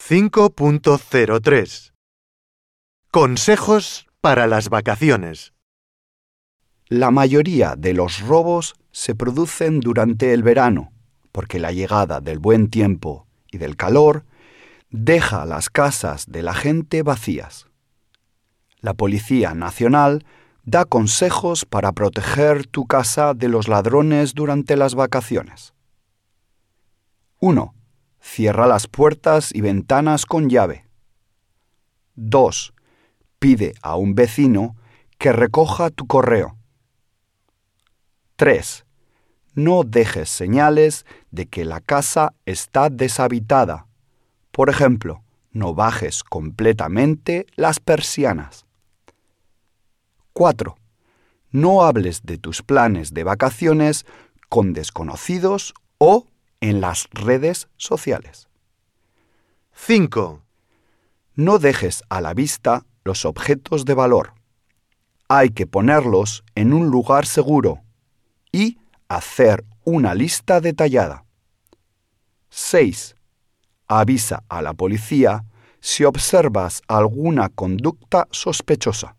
5.03 Consejos para las vacaciones. La mayoría de los robos se producen durante el verano, porque la llegada del buen tiempo y del calor deja las casas de la gente vacías. La Policía Nacional da consejos para proteger tu casa de los ladrones durante las vacaciones. 1. Cierra las puertas y ventanas con llave. 2. Pide a un vecino que recoja tu correo. 3. No dejes señales de que la casa está deshabitada. Por ejemplo, no bajes completamente las persianas. 4. No hables de tus planes de vacaciones con desconocidos o en las redes sociales. 5. No dejes a la vista los objetos de valor. Hay que ponerlos en un lugar seguro y hacer una lista detallada. 6. Avisa a la policía si observas alguna conducta sospechosa.